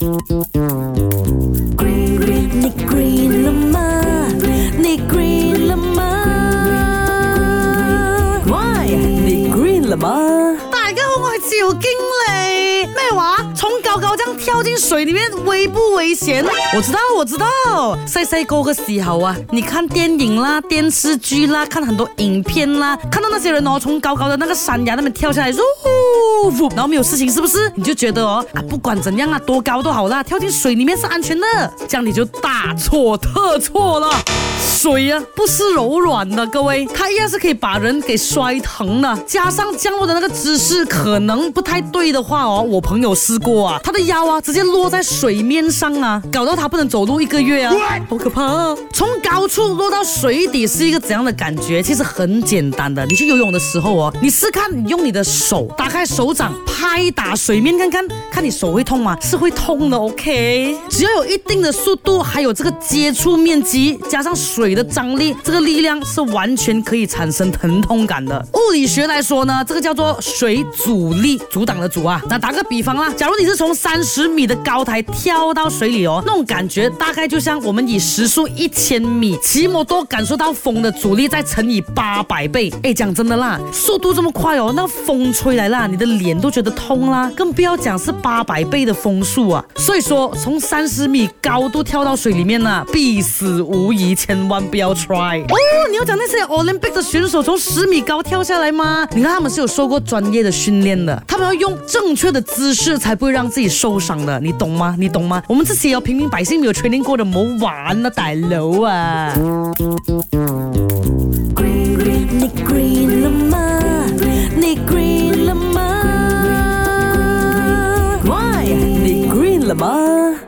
你你你大哥，我我是业理。咩话？从高高这样跳进水里面，危不危险？我知道，我知道，帅帅哥个喜好啊！你看电影啦，电视剧啦，看很多影片啦，看到那些人哦，从高高的那个山崖那边跳下来，入。然后没有事情，是不是？你就觉得哦啊，不管怎样啊，多高都好啦，跳进水里面是安全的，这样你就大错特错了。水啊，不是柔软的，各位，它依然是可以把人给摔疼的。加上降落的那个姿势可能不太对的话哦，我朋友试过啊，他的腰啊直接落在水面上啊，搞到他不能走路一个月啊，好可怕啊！从高处落到水底是一个怎样的感觉？其实很简单的，你去游泳的时候哦，你试看你用你的手打开手掌拍打水面看看，看你手会痛吗？是会痛的。OK，只要有一定的速度，还有这个接触面积，加上水。你的张力，这个力量是完全可以产生疼痛感的。物理学来说呢，这个叫做水阻力，阻挡的阻啊。那打个比方啦，假如你是从三十米的高台跳到水里哦，那种感觉大概就像我们以时速一千米骑摩托感受到风的阻力，再乘以八百倍。哎，讲真的啦，速度这么快哦，那风吹来啦，你的脸都觉得痛啦，更不要讲是八百倍的风速啊。所以说，从三十米高度跳到水里面呢，必死无疑，千万。不要 try 哦！你要讲那些 Olympic 的选手从十米高跳下来吗？你看他们是有受过专业的训练的，他们要用正确的姿势才不会让自己受伤的，你懂吗？你懂吗？我们这些平民百姓没有训定过的，没玩啊，大楼啊！你 green 了吗？你 green 了吗？Why？你 green 了吗？